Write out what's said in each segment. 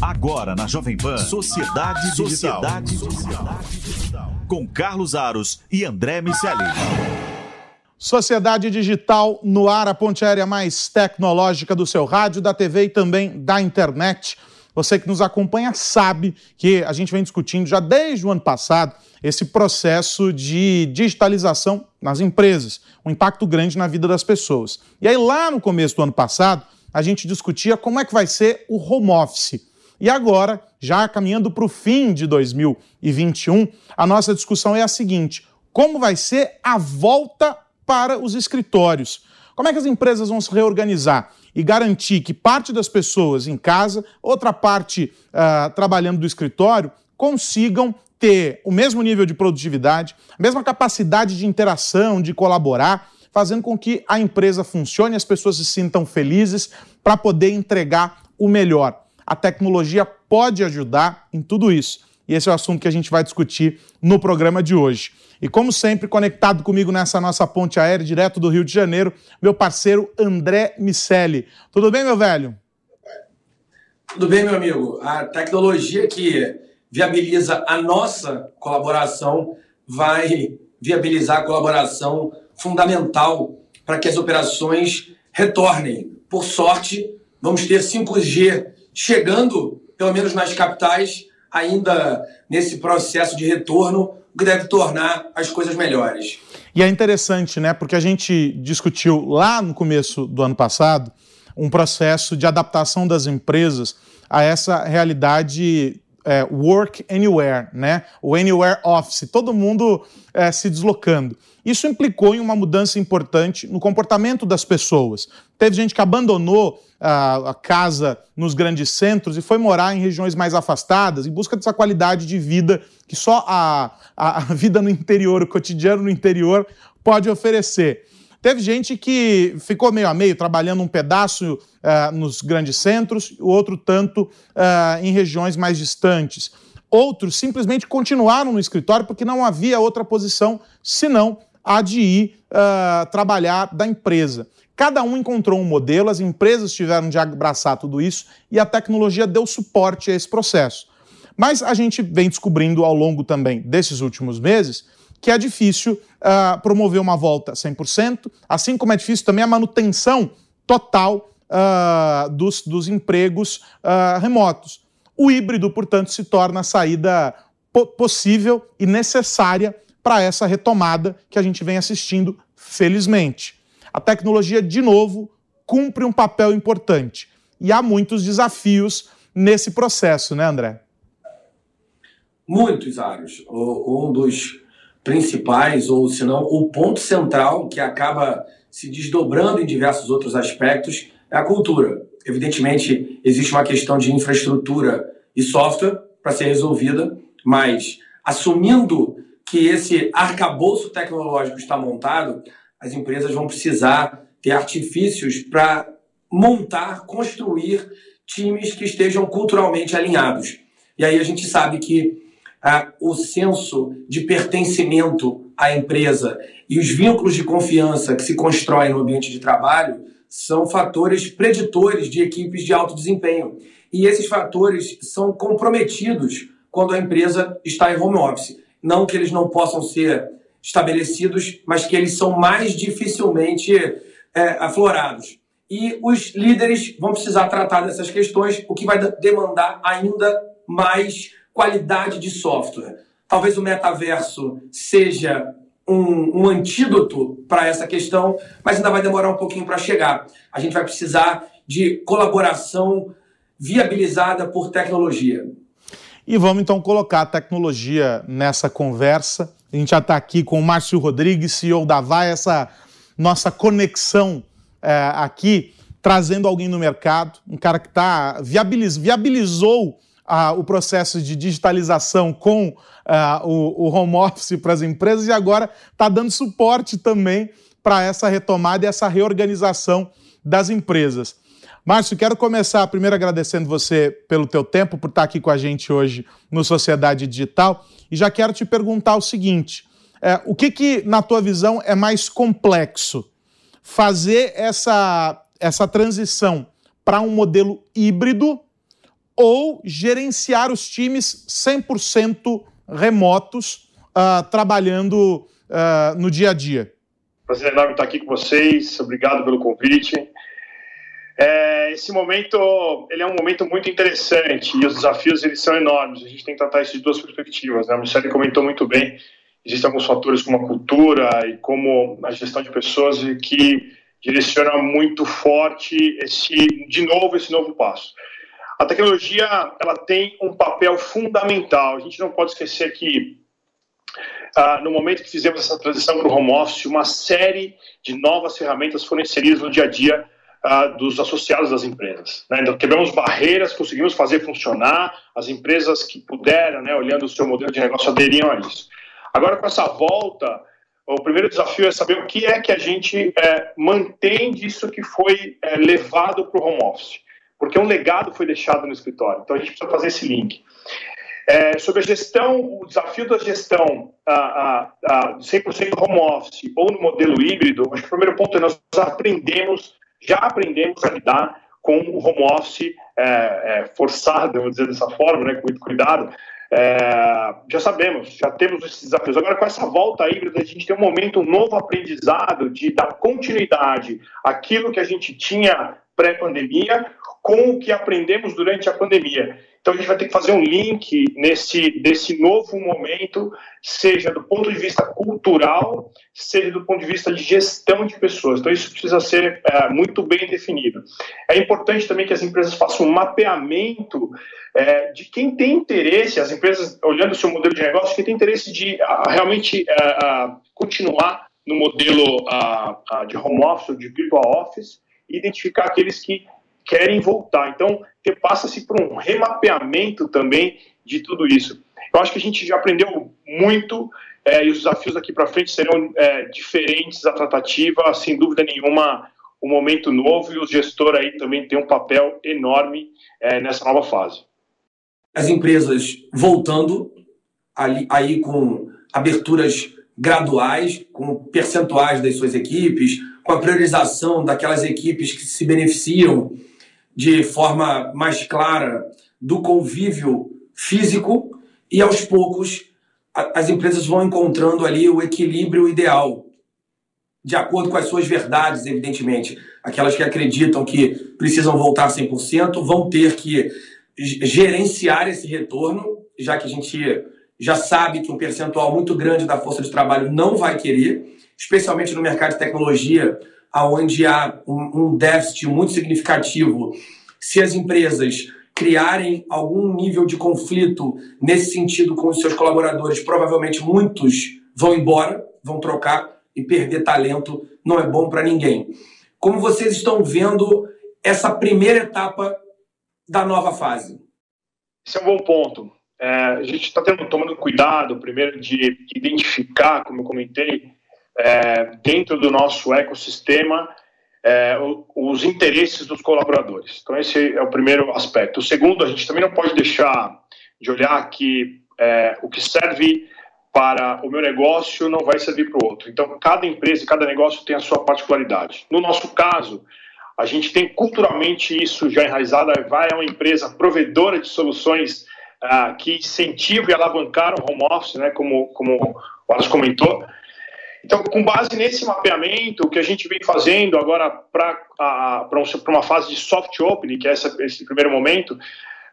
Agora na Jovem Pan, Sociedade Digital. Sociedade Digital. Com Carlos Aros e André Miceli. Sociedade Digital no ar, a ponte aérea mais tecnológica do seu rádio, da TV e também da internet. Você que nos acompanha sabe que a gente vem discutindo já desde o ano passado esse processo de digitalização nas empresas, um impacto grande na vida das pessoas. E aí, lá no começo do ano passado, a gente discutia como é que vai ser o home office. E agora, já caminhando para o fim de 2021, a nossa discussão é a seguinte: como vai ser a volta para os escritórios? Como é que as empresas vão se reorganizar e garantir que parte das pessoas em casa, outra parte uh, trabalhando do escritório, consigam ter o mesmo nível de produtividade, a mesma capacidade de interação, de colaborar, fazendo com que a empresa funcione as pessoas se sintam felizes para poder entregar o melhor. A tecnologia pode ajudar em tudo isso. E esse é o assunto que a gente vai discutir no programa de hoje. E como sempre, conectado comigo nessa nossa ponte aérea, direto do Rio de Janeiro, meu parceiro André Miceli. Tudo bem, meu velho? Tudo bem, meu amigo. A tecnologia que viabiliza a nossa colaboração vai viabilizar a colaboração fundamental para que as operações retornem. Por sorte, vamos ter 5G chegando, pelo menos nas capitais, ainda nesse processo de retorno, que deve tornar as coisas melhores. E é interessante, né? Porque a gente discutiu lá no começo do ano passado um processo de adaptação das empresas a essa realidade é, work anywhere, né? O anywhere office, todo mundo é, se deslocando. Isso implicou em uma mudança importante no comportamento das pessoas. Teve gente que abandonou a, a casa nos grandes centros e foi morar em regiões mais afastadas em busca dessa qualidade de vida que só a, a, a vida no interior, o cotidiano no interior pode oferecer. Teve gente que ficou meio a meio, trabalhando um pedaço uh, nos grandes centros, o outro tanto uh, em regiões mais distantes. Outros simplesmente continuaram no escritório porque não havia outra posição senão a de ir uh, trabalhar da empresa. Cada um encontrou um modelo, as empresas tiveram de abraçar tudo isso e a tecnologia deu suporte a esse processo. Mas a gente vem descobrindo ao longo também desses últimos meses que é difícil uh, promover uma volta 100%, assim como é difícil também a manutenção total uh, dos, dos empregos uh, remotos. O híbrido, portanto, se torna a saída po possível e necessária para essa retomada que a gente vem assistindo, felizmente. A tecnologia, de novo, cumpre um papel importante. E há muitos desafios nesse processo, né, André? Muitos, Aros. Um dos principais, ou se não, o ponto central que acaba se desdobrando em diversos outros aspectos é a cultura. Evidentemente, existe uma questão de infraestrutura e software para ser resolvida, mas assumindo que esse arcabouço tecnológico está montado, as empresas vão precisar ter artifícios para montar, construir times que estejam culturalmente alinhados. E aí a gente sabe que ah, o senso de pertencimento à empresa e os vínculos de confiança que se constroem no ambiente de trabalho são fatores preditores de equipes de alto desempenho. E esses fatores são comprometidos quando a empresa está em home office. Não que eles não possam ser estabelecidos, mas que eles são mais dificilmente é, aflorados. E os líderes vão precisar tratar dessas questões, o que vai demandar ainda mais qualidade de software. Talvez o metaverso seja um, um antídoto para essa questão, mas ainda vai demorar um pouquinho para chegar. A gente vai precisar de colaboração viabilizada por tecnologia. E vamos então colocar a tecnologia nessa conversa. A gente já está aqui com o Márcio Rodrigues, CEO da VAI, essa nossa conexão é, aqui trazendo alguém no mercado, um cara que tá, viabiliz, viabilizou o processo de digitalização com ah, o, o home office para as empresas e agora está dando suporte também para essa retomada e essa reorganização das empresas. Márcio, quero começar primeiro agradecendo você pelo teu tempo, por estar aqui com a gente hoje no Sociedade Digital, e já quero te perguntar o seguinte: é, o que, que, na tua visão, é mais complexo? Fazer essa essa transição para um modelo híbrido ou gerenciar os times 100% remotos, uh, trabalhando uh, no dia a dia? Prazer enorme estar aqui com vocês, obrigado pelo convite. É, esse momento ele é um momento muito interessante e os desafios eles são enormes. A gente tem que tratar isso de duas perspectivas. Né? A Michelle comentou muito bem. Existem alguns fatores como a cultura e como a gestão de pessoas que direciona muito forte esse, de novo, esse novo passo. A tecnologia ela tem um papel fundamental. A gente não pode esquecer que ah, no momento que fizemos essa transição para o home office, uma série de novas ferramentas foram inseridas no dia a dia ah, dos associados das empresas. Né? Então, quebramos barreiras, conseguimos fazer funcionar, as empresas que puderam, né, olhando o seu modelo de negócio, aderiam a isso. Agora, com essa volta, o primeiro desafio é saber o que é que a gente é, mantém disso que foi é, levado para o home office, porque um legado foi deixado no escritório. Então a gente precisa fazer esse link. É, sobre a gestão, o desafio da gestão a, a, a 100% home office ou no modelo híbrido, acho que o primeiro ponto é nós aprendemos, já aprendemos a lidar com o home office é, é, forçado, vamos dizer dessa forma, né, com muito cuidado, é, já sabemos, já temos esses desafios. Agora, com essa volta híbrida, a gente tem um momento, um novo aprendizado de dar continuidade àquilo que a gente tinha pré-pandemia com o que aprendemos durante a pandemia. Então a gente vai ter que fazer um link nesse desse novo momento, seja do ponto de vista cultural, seja do ponto de vista de gestão de pessoas. Então isso precisa ser é, muito bem definido. É importante também que as empresas façam um mapeamento é, de quem tem interesse, as empresas olhando o seu modelo de negócio, quem tem interesse de a, realmente a, é, a continuar no modelo de home office de virtual office, identificar aqueles que querem voltar. Então, passa-se por um remapeamento também de tudo isso. Eu acho que a gente já aprendeu muito é, e os desafios daqui para frente serão é, diferentes. A tratativa, sem dúvida nenhuma, um momento novo e o gestor aí também tem um papel enorme é, nessa nova fase. As empresas voltando ali, aí com aberturas graduais, com percentuais das suas equipes, com a priorização daquelas equipes que se beneficiam de forma mais clara do convívio físico e aos poucos as empresas vão encontrando ali o equilíbrio ideal, de acordo com as suas verdades, evidentemente. Aquelas que acreditam que precisam voltar 100% vão ter que gerenciar esse retorno, já que a gente já sabe que um percentual muito grande da força de trabalho não vai querer, especialmente no mercado de tecnologia, onde há um, déficit muito significativo, se as empresas criarem algum nível de conflito nesse sentido com os seus colaboradores, provavelmente muitos vão embora, vão trocar e perder talento não é bom para ninguém. Como vocês estão vendo essa primeira etapa da nova fase? Esse é um bom ponto. É, a gente está tomando cuidado, primeiro, de identificar, como eu comentei, é, dentro do nosso ecossistema é, os interesses dos colaboradores. Então, esse é o primeiro aspecto. O segundo, a gente também não pode deixar de olhar que é, o que serve para o meu negócio não vai servir para o outro. Então, cada empresa cada negócio tem a sua particularidade. No nosso caso, a gente tem culturalmente isso já enraizado. A uma empresa provedora de soluções ah, que incentivam e alavancaram o home office, né, como, como o Alas comentou. Então, com base nesse mapeamento que a gente vem fazendo agora para uma fase de soft opening, que é essa, esse primeiro momento,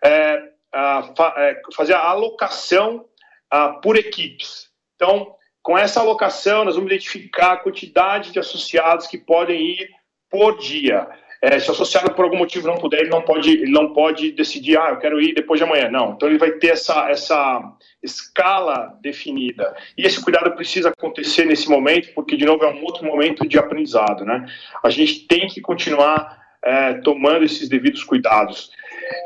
é, a, é, fazer a alocação a, por equipes. Então, com essa alocação, nós vamos identificar a quantidade de associados que podem ir por dia. É, se o associado por algum motivo não puder, ele não pode, ele não pode decidir, ah, eu quero ir depois de amanhã. Não. Então ele vai ter essa, essa escala definida. E esse cuidado precisa acontecer nesse momento, porque, de novo, é um outro momento de aprendizado. Né? A gente tem que continuar é, tomando esses devidos cuidados.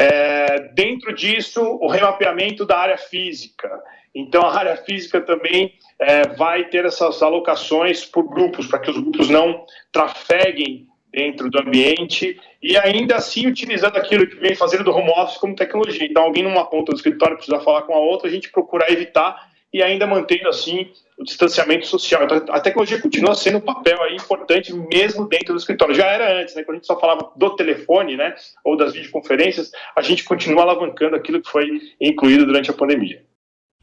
É, dentro disso, o remapeamento da área física. Então, a área física também é, vai ter essas alocações por grupos, para que os grupos não trafeguem dentro do ambiente e ainda assim utilizando aquilo que vem fazendo do home office como tecnologia. Então, alguém numa ponta do escritório precisa falar com a outra, a gente procurar evitar e ainda mantendo assim o distanciamento social. Então, a tecnologia continua sendo um papel aí importante mesmo dentro do escritório. Já era antes, né, quando a gente só falava do telefone, né, ou das videoconferências, a gente continua alavancando aquilo que foi incluído durante a pandemia.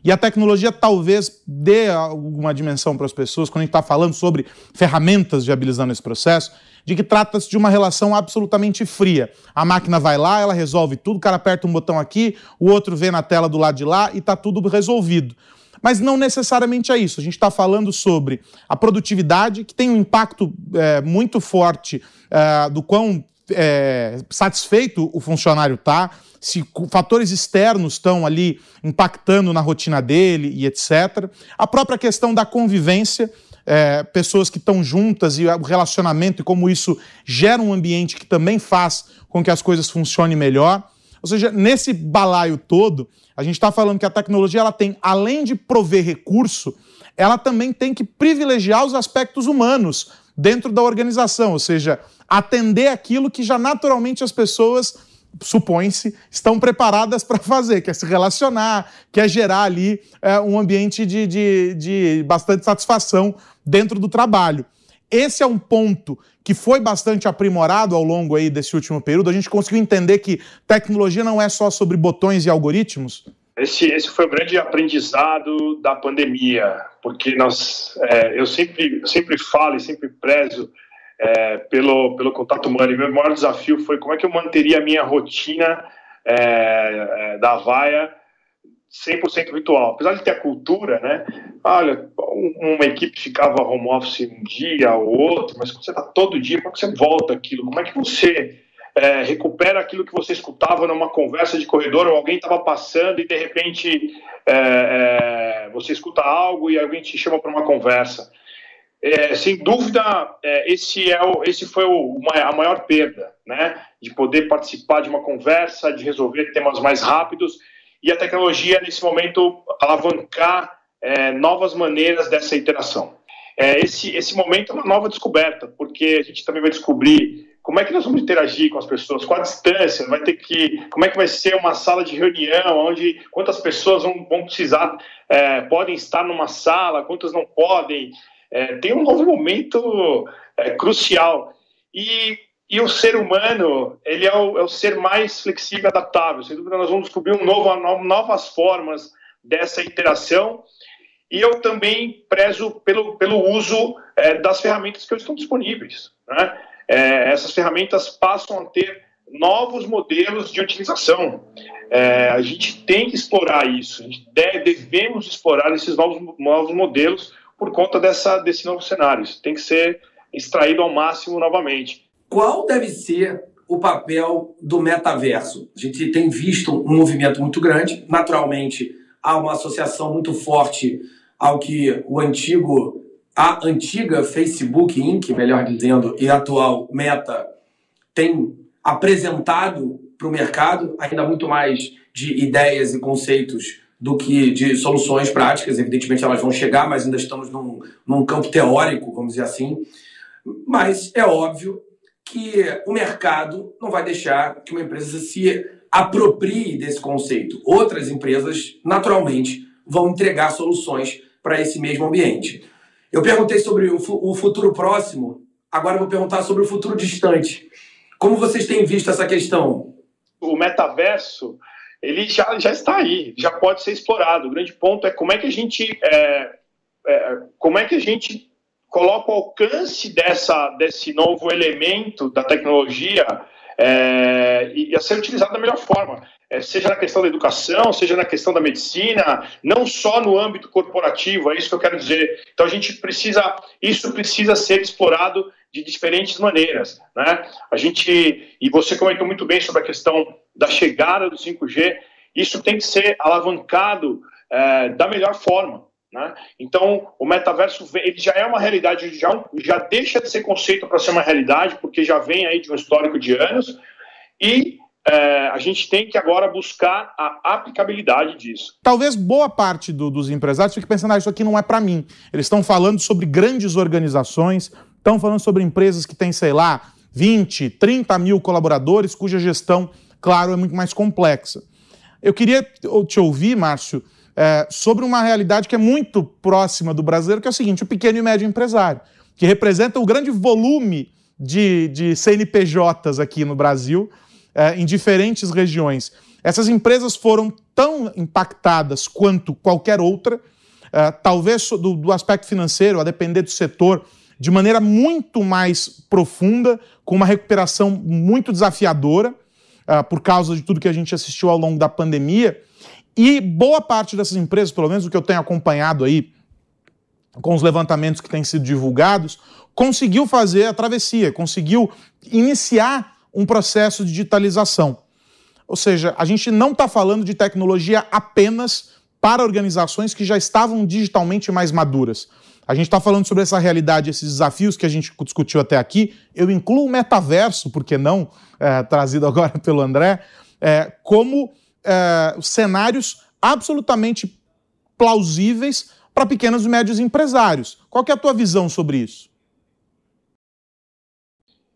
E a tecnologia talvez dê alguma dimensão para as pessoas, quando a gente está falando sobre ferramentas viabilizando esse processo, de que trata-se de uma relação absolutamente fria. A máquina vai lá, ela resolve tudo, o cara aperta um botão aqui, o outro vê na tela do lado de lá e está tudo resolvido. Mas não necessariamente é isso. A gente está falando sobre a produtividade, que tem um impacto é, muito forte é, do quão é, satisfeito o funcionário está, se fatores externos estão ali impactando na rotina dele e etc. A própria questão da convivência, é, pessoas que estão juntas e o relacionamento e como isso gera um ambiente que também faz com que as coisas funcionem melhor. Ou seja, nesse balaio todo, a gente está falando que a tecnologia ela tem, além de prover recurso, ela também tem que privilegiar os aspectos humanos dentro da organização, ou seja, atender aquilo que já naturalmente as pessoas supõe-se, estão preparadas para fazer, que é se relacionar, que é gerar ali é, um ambiente de, de, de bastante satisfação dentro do trabalho. Esse é um ponto que foi bastante aprimorado ao longo aí desse último período. A gente conseguiu entender que tecnologia não é só sobre botões e algoritmos? Esse, esse foi o grande aprendizado da pandemia, porque nós, é, eu sempre, sempre falo e sempre prezo é, pelo, pelo contato humano. E meu maior desafio foi como é que eu manteria a minha rotina é, é da vaia 100% virtual. Apesar de ter a cultura, né? Olha, uma equipe ficava home office um dia ou outro, mas quando você está todo dia, como é que você volta aquilo? Como é que você é, recupera aquilo que você escutava numa conversa de corredor ou alguém estava passando e de repente é, é, você escuta algo e alguém te chama para uma conversa? É, sem dúvida, é, esse, é o, esse foi o, a maior perda, né? De poder participar de uma conversa, de resolver temas mais rápidos e a tecnologia, nesse momento, alavancar é, novas maneiras dessa interação. É, esse, esse momento é uma nova descoberta, porque a gente também vai descobrir como é que nós vamos interagir com as pessoas, qual a distância, vai ter que, como é que vai ser uma sala de reunião, onde quantas pessoas vão, vão precisar, é, podem estar numa sala, quantas não podem. É, tem um novo momento é, crucial. E e o ser humano, ele é o, é o ser mais flexível e adaptável. Sem dúvida, nós vamos descobrir um novo, novas formas dessa interação. E eu também prezo pelo, pelo uso é, das ferramentas que estão disponíveis. Né? É, essas ferramentas passam a ter novos modelos de utilização. É, a gente tem que explorar isso, a gente deve, devemos explorar esses novos, novos modelos por conta dessa, desse novo cenário. Isso tem que ser extraído ao máximo novamente. Qual deve ser o papel do metaverso? A gente tem visto um movimento muito grande, naturalmente há uma associação muito forte ao que o antigo, a antiga Facebook Inc., melhor dizendo, e a atual Meta tem apresentado para o mercado, ainda muito mais de ideias e conceitos do que de soluções práticas. Evidentemente, elas vão chegar, mas ainda estamos num, num campo teórico, vamos dizer assim. Mas é óbvio que o mercado não vai deixar que uma empresa se aproprie desse conceito. Outras empresas, naturalmente, vão entregar soluções para esse mesmo ambiente. Eu perguntei sobre o futuro próximo, agora vou perguntar sobre o futuro distante. Como vocês têm visto essa questão? O metaverso, ele já, já está aí, já pode ser explorado. O grande ponto é como é que a gente, é, é, como é que a gente coloca o alcance dessa, desse novo elemento da tecnologia é, e a ser utilizado da melhor forma, é, seja na questão da educação, seja na questão da medicina, não só no âmbito corporativo, é isso que eu quero dizer. Então a gente precisa, isso precisa ser explorado de diferentes maneiras, né? A gente e você comentou muito bem sobre a questão da chegada do 5G, isso tem que ser alavancado é, da melhor forma, Né? Então, o metaverso ele já é uma realidade, já, já deixa de ser conceito para ser uma realidade, porque já vem aí de um histórico de anos, e é, a gente tem que agora buscar a aplicabilidade disso. Talvez boa parte do, dos empresários fique pensando, ah, isso aqui não é para mim. Eles estão falando sobre grandes organizações, estão falando sobre empresas que têm, sei lá, 20, 30 mil colaboradores, cuja gestão, claro, é muito mais complexa. Eu queria te ouvir, Márcio, é, sobre uma realidade que é muito próxima do brasileiro, que é o seguinte: o pequeno e médio empresário, que representa o grande volume de, de CNPJs aqui no Brasil, é, em diferentes regiões. Essas empresas foram tão impactadas quanto qualquer outra, é, talvez do, do aspecto financeiro, a depender do setor, de maneira muito mais profunda, com uma recuperação muito desafiadora, uh, por causa de tudo que a gente assistiu ao longo da pandemia. E boa parte dessas empresas, pelo menos o que eu tenho acompanhado aí com os levantamentos que têm sido divulgados, conseguiu fazer a travessia, conseguiu iniciar um processo de digitalização. Ou seja, a gente não está falando de tecnologia apenas para organizações que já estavam digitalmente mais maduras. A gente está falando sobre essa realidade, esses desafios que a gente discutiu até aqui. Eu incluo o metaverso, por que não, é, trazido agora pelo André, é, como é, cenários absolutamente plausíveis para pequenos e médios empresários. Qual é a tua visão sobre isso?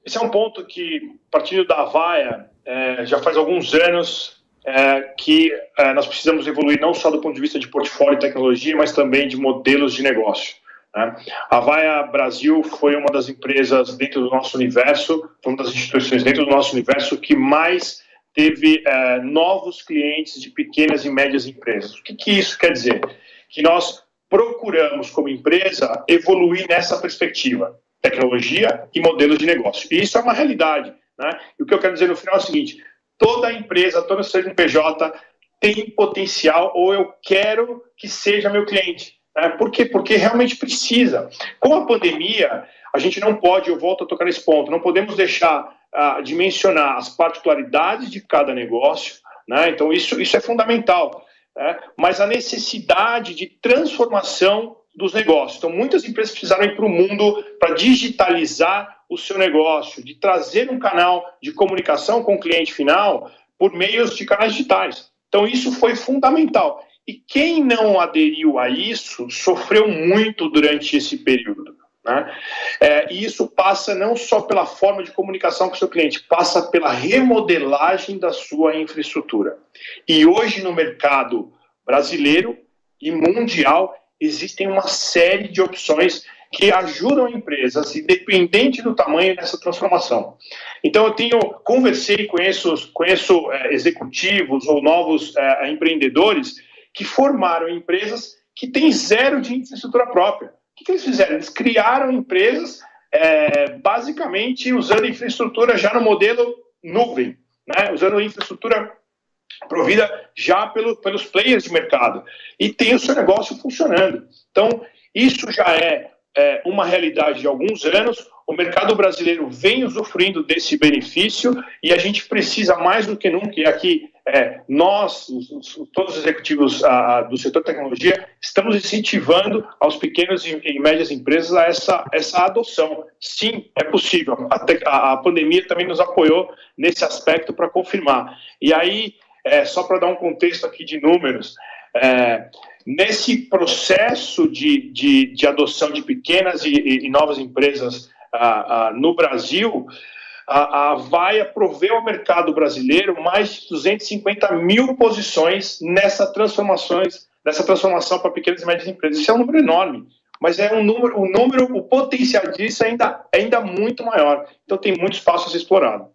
Esse é um ponto que, partindo da Avaia, é, já faz alguns anos é, que é, nós precisamos evoluir não só do ponto de vista de portfólio e tecnologia, mas também de modelos de negócio. Né? A Vaia Brasil foi uma das empresas dentro do nosso universo, uma das instituições dentro do nosso universo que mais teve é, novos clientes de pequenas e médias empresas. O que, que isso quer dizer? Que nós procuramos, como empresa, evoluir nessa perspectiva, tecnologia e modelos de negócio. E isso é uma realidade. Né? E o que eu quero dizer no final é o seguinte: toda empresa, todo CNPJ tem potencial, ou eu quero que seja meu cliente. Né? Por quê? Porque realmente precisa. Com a pandemia, a gente não pode, eu volto a tocar nesse ponto, não podemos deixar de mencionar as particularidades de cada negócio, né? então isso, isso é fundamental, né? mas a necessidade de transformação dos negócios. Então, muitas empresas precisaram ir para o mundo para digitalizar o seu negócio, de trazer um canal de comunicação com o cliente final por meios de canais digitais. Então, isso foi fundamental. E quem não aderiu a isso sofreu muito durante esse período. Né? É, e isso passa não só pela forma de comunicação com o seu cliente, passa pela remodelagem da sua infraestrutura. E hoje no mercado brasileiro e mundial existem uma série de opções que ajudam empresas, independente do tamanho dessa transformação. Então, eu tenho conversei, conheço, conheço é, executivos ou novos é, empreendedores que formaram empresas que têm zero de infraestrutura própria. Que, que eles fizeram? Eles criaram empresas é, basicamente usando infraestrutura já no modelo nuvem, né? usando infraestrutura provida já pelo, pelos players de mercado e tem o seu negócio funcionando. Então, isso já é, é uma realidade de alguns anos. O mercado brasileiro vem usufruindo desse benefício e a gente precisa mais do que nunca, e aqui é, nós, os, os, todos os executivos a, a, do setor tecnologia, estamos incentivando aos pequenos e, e, médias empresas a essa, essa adoção. Sim, é possível. A, a pandemia também nos apoiou nesse aspecto para confirmar. E aí, é, só para dar um contexto aqui de números, é, nesse processo de, de, de, adoção de pequenas e, e novas empresas no Brasil, a, a proveu ao mercado brasileiro mais de 250 mil posições nessa transformações, nessa transformação para pequenas e médias empresas. Isso é um número enorme, mas é um número, o número, o potencial disso é ainda, ainda muito maior. Então tem muito espaço a ser explorado.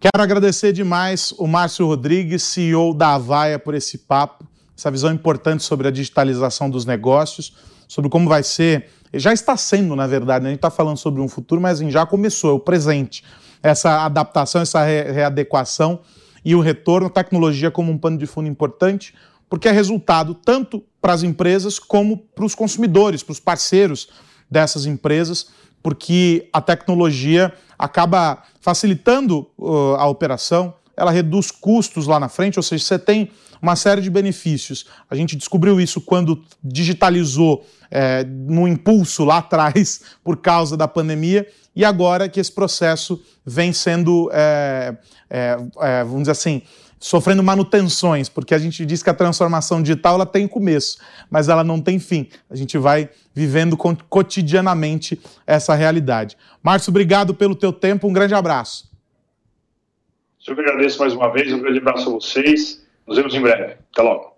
Quero agradecer demais o Márcio Rodrigues, CEO da Avaia, por esse papo, essa visão importante sobre a digitalização dos negócios, sobre como vai ser já está sendo, na verdade, né? a gente está falando sobre um futuro, mas assim, já começou, é o presente. Essa adaptação, essa re readequação e o retorno, tecnologia como um pano de fundo importante, porque é resultado tanto para as empresas como para os consumidores, para os parceiros dessas empresas, porque a tecnologia acaba facilitando uh, a operação, ela reduz custos lá na frente, ou seja, você tem uma série de benefícios. A gente descobriu isso quando digitalizou é, no impulso lá atrás por causa da pandemia e agora que esse processo vem sendo, é, é, é, vamos dizer assim, sofrendo manutenções, porque a gente diz que a transformação digital ela tem começo, mas ela não tem fim. A gente vai vivendo cotidianamente essa realidade. Márcio, obrigado pelo teu tempo, um grande abraço. Eu que agradeço mais uma vez, um grande abraço a vocês. Nos vemos em breve. Até logo.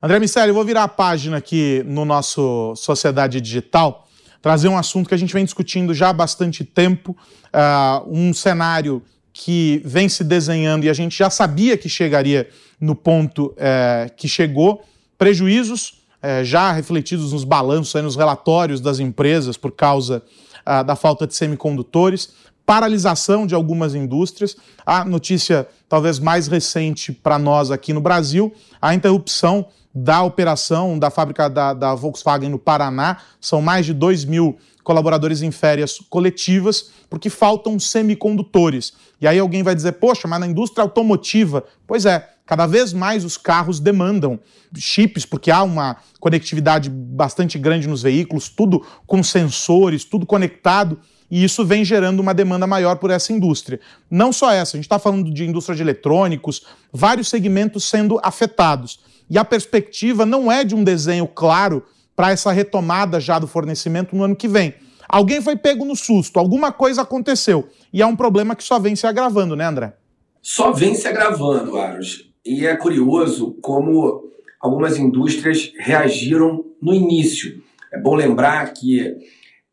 André Miceli, eu vou virar a página aqui no nosso Sociedade Digital, trazer um assunto que a gente vem discutindo já há bastante tempo, uh, um cenário que vem se desenhando e a gente já sabia que chegaria no ponto uh, que chegou, prejuízos uh, já refletidos nos balanços, nos relatórios das empresas por causa ah, da falta de semicondutores, paralisação de algumas indústrias. A notícia talvez mais recente para nós aqui no Brasil, a interrupção da operação da fábrica da, da, Volkswagen no Paraná. São mais de 2 mil colaboradores em férias coletivas, porque faltam semicondutores. E aí alguém vai dizer, poxa, mas na indústria automotiva. Pois é, cada vez mais os carros demandam chips, porque há uma conectividade bastante grande nos veículos, tudo com sensores, tudo conectado e isso vem gerando uma demanda maior por essa indústria. Não só essa, a gente está falando de indústria de eletrônicos, vários segmentos sendo afetados. E a perspectiva não é de um desenho claro para essa retomada já do fornecimento no ano que vem. Alguém foi pego no susto, alguma coisa aconteceu. E é um problema que só vem se agravando, né, André? Só vem se agravando, Aros. E é curioso como algumas indústrias reagiram no início. É bom lembrar que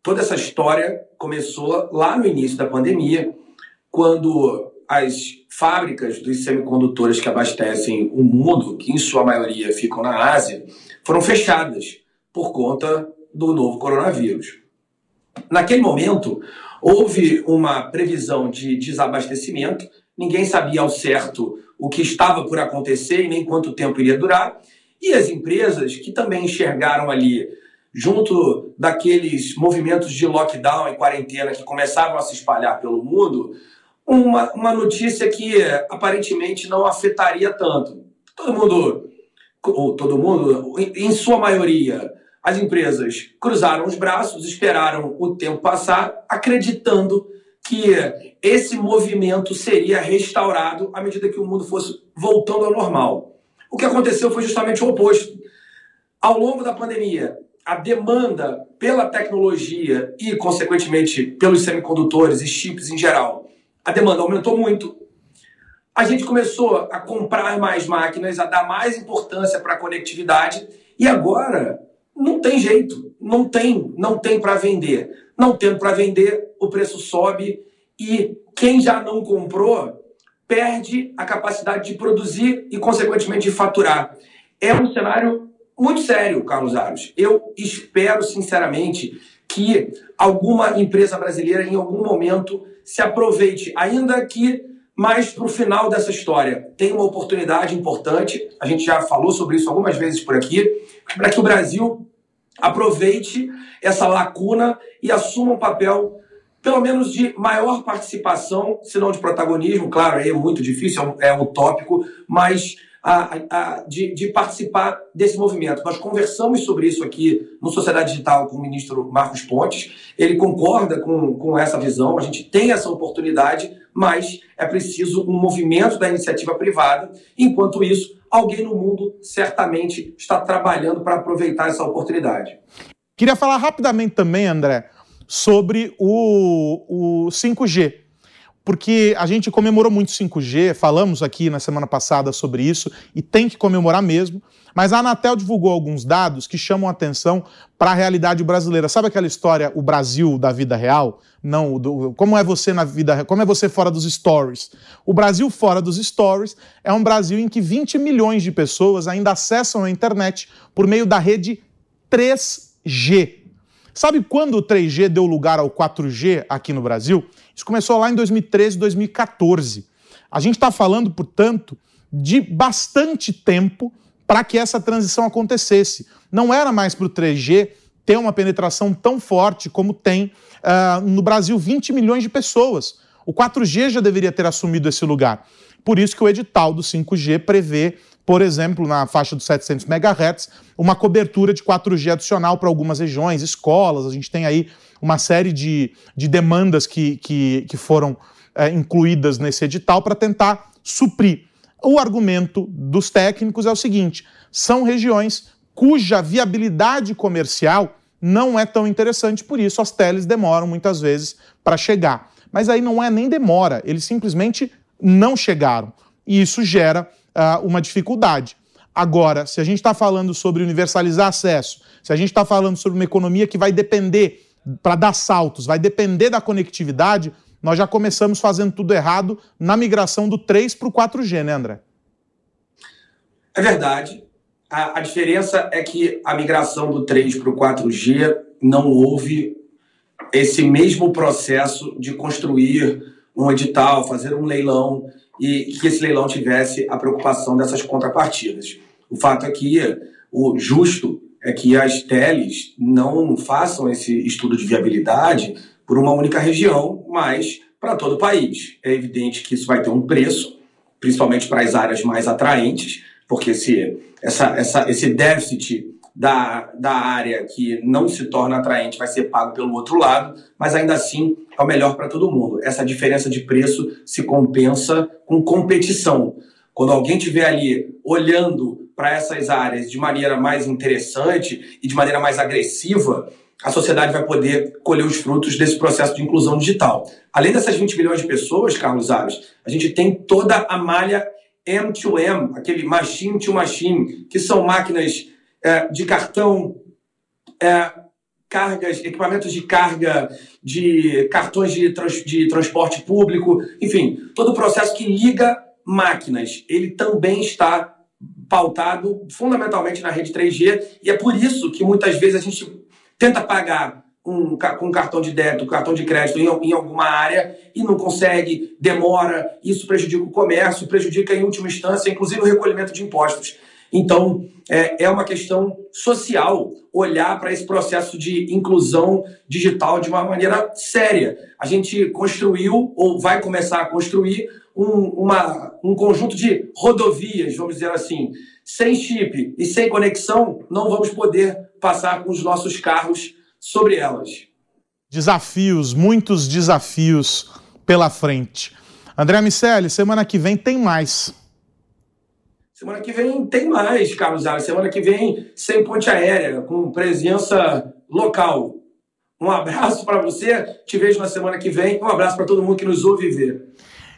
toda essa história começou lá no início da pandemia, quando as fábricas dos semicondutores que abastecem o mundo, que em sua maioria ficam na Ásia, foram fechadas por conta do novo coronavírus. Naquele momento, houve uma previsão de desabastecimento, ninguém sabia ao certo o que estava por acontecer e nem quanto tempo iria durar, e as empresas que também enxergaram ali junto daqueles movimentos de lockdown e quarentena que começavam a se espalhar pelo mundo, uma, uma notícia que aparentemente não afetaria tanto. Todo mundo, ou todo mundo, em sua maioria, as empresas cruzaram os braços, esperaram o tempo passar, acreditando que esse movimento seria restaurado à medida que o mundo fosse voltando ao normal. O que aconteceu foi justamente o oposto. Ao longo da pandemia, a demanda pela tecnologia e, consequentemente, pelos semicondutores e chips em geral, a demanda aumentou muito. A gente começou a comprar mais máquinas, a dar mais importância para a conectividade e agora não tem jeito, não tem, não tem para vender. Não tendo para vender, o preço sobe e quem já não comprou perde a capacidade de produzir e, consequentemente, de faturar. É um cenário muito sério, Carlos Aros. Eu espero, sinceramente, que alguma empresa brasileira, em algum momento, se aproveite, ainda que mais para o final dessa história. Tem uma oportunidade importante, a gente já falou sobre isso algumas vezes por aqui, para que o Brasil aproveite essa lacuna e assuma um papel, pelo menos de maior participação, se não de protagonismo, claro, é muito difícil, é, é utópico, mas a, a, de, de, participar desse movimento. Nós conversamos sobre isso aqui no Sociedade Digital com o ministro Marcos Pontes. Ele concorda com, com essa visão, a gente tem essa oportunidade, mas é preciso um movimento da iniciativa privada. Enquanto isso, alguém no mundo certamente está trabalhando para aproveitar essa oportunidade. Queria falar rapidamente também, André, sobre o, o 5G porque a gente comemorou muito 5G, falamos aqui na semana passada sobre isso e tem que comemorar mesmo. Mas a Anatel divulgou alguns dados que chamam atenção para a realidade brasileira. Sabe aquela história, o Brasil da vida real? Não, do, como é você na vida, como é você fora dos stories? O Brasil fora dos stories é um Brasil em que 20 milhões de pessoas ainda acessam a internet por meio da rede 3G. Sabe quando o 3G deu lugar ao 4G aqui no Brasil? Isso começou lá em 2013, 2014. A gente está falando, portanto, de bastante tempo para que essa transição acontecesse. Não era mais para o 3G ter uma penetração tão forte como tem uh, no Brasil 20 milhões de pessoas. O 4G já deveria ter assumido esse lugar. Por isso que o edital do 5G prevê, por exemplo, na faixa dos 700 MHz, uma cobertura de 4G adicional para algumas regiões, escolas. A gente tem aí uma série de, de demandas que, que, que foram é, incluídas nesse edital para tentar suprir. O argumento dos técnicos é o seguinte: são regiões cuja viabilidade comercial não é tão interessante, por isso as teles demoram muitas vezes para chegar. Mas aí não é nem demora, eles simplesmente não chegaram. E isso gera uh, uma dificuldade. Agora, se a gente está falando sobre universalizar acesso, se a gente está falando sobre uma economia que vai depender, para dar saltos, vai depender da conectividade, nós já começamos fazendo tudo errado na migração do 3 para o 4G, né, André? É verdade. A, a diferença é que a migração do 3 para o 4G não houve esse mesmo processo de construir um edital, fazer um leilão e que esse leilão tivesse a preocupação dessas contrapartidas. O fato é que o justo é que as teles não façam esse estudo de viabilidade por uma única região, mas para todo o país. É evidente que isso vai ter um preço, principalmente para as áreas mais atraentes, porque esse, essa, essa, esse déficit da, da área que não se torna atraente vai ser pago pelo outro lado, mas ainda assim é o melhor para todo mundo. Essa diferença de preço se compensa com competição. Quando alguém estiver ali olhando para essas áreas de maneira mais interessante e de maneira mais agressiva, a sociedade vai poder colher os frutos desse processo de inclusão digital. Além dessas 20 milhões de pessoas, Carlos Aves, a gente tem toda a malha M2M, aquele machine to machine, que são máquinas é, de cartão, é, cargas, equipamentos de carga, de cartões de, trans, de transporte público, enfim, todo o processo que liga máquinas, ele também está pautado fundamentalmente na rede 3G e é por isso que muitas vezes a gente tenta pagar com um cartão de débito, cartão de crédito em, em, alguma área e não consegue, demora, isso prejudica o comércio, prejudica em última instância, inclusive o recolhimento de impostos. Então, é, é uma questão social olhar para esse processo de inclusão digital de uma maneira séria. A gente construiu, ou vai começar a construir, um, uma, um conjunto de rodovias, vamos dizer assim. Sem chip e sem conexão, não vamos poder passar com os nossos carros sobre elas. Desafios, muitos desafios pela frente. André Miceli, semana que vem tem mais. Semana que vem tem mais, Carlos Alves. Semana que vem sem ponte aérea, com presença local. Um abraço para você, te vejo na semana que vem. Um abraço para todo mundo que nos ouve ver.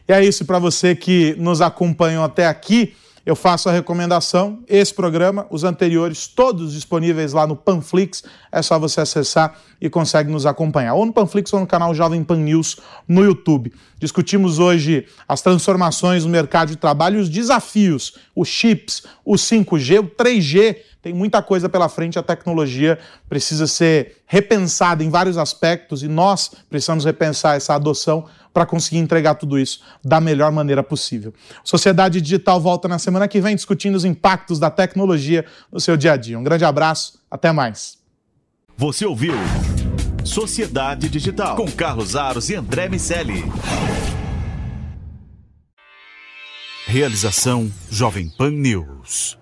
E é isso para você que nos acompanhou até aqui eu faço a recomendação. Esse programa, os anteriores, todos disponíveis lá no Panflix. É só você acessar e consegue nos acompanhar. Ou no Panflix ou no canal Jovem Pan News no YouTube. Discutimos hoje as transformações no mercado de trabalho os desafios, os chips, o 5G, o 3G. Tem muita coisa pela frente, a tecnologia precisa ser repensada em vários aspectos e nós precisamos repensar essa adoção para conseguir entregar tudo isso da melhor maneira possível. Sociedade Digital volta na semana que vem discutindo os impactos da tecnologia no seu dia a dia. Um grande abraço, até mais. Você ouviu Sociedade Digital com Carlos Aros e André Miceli. Realização Jovem Pan News.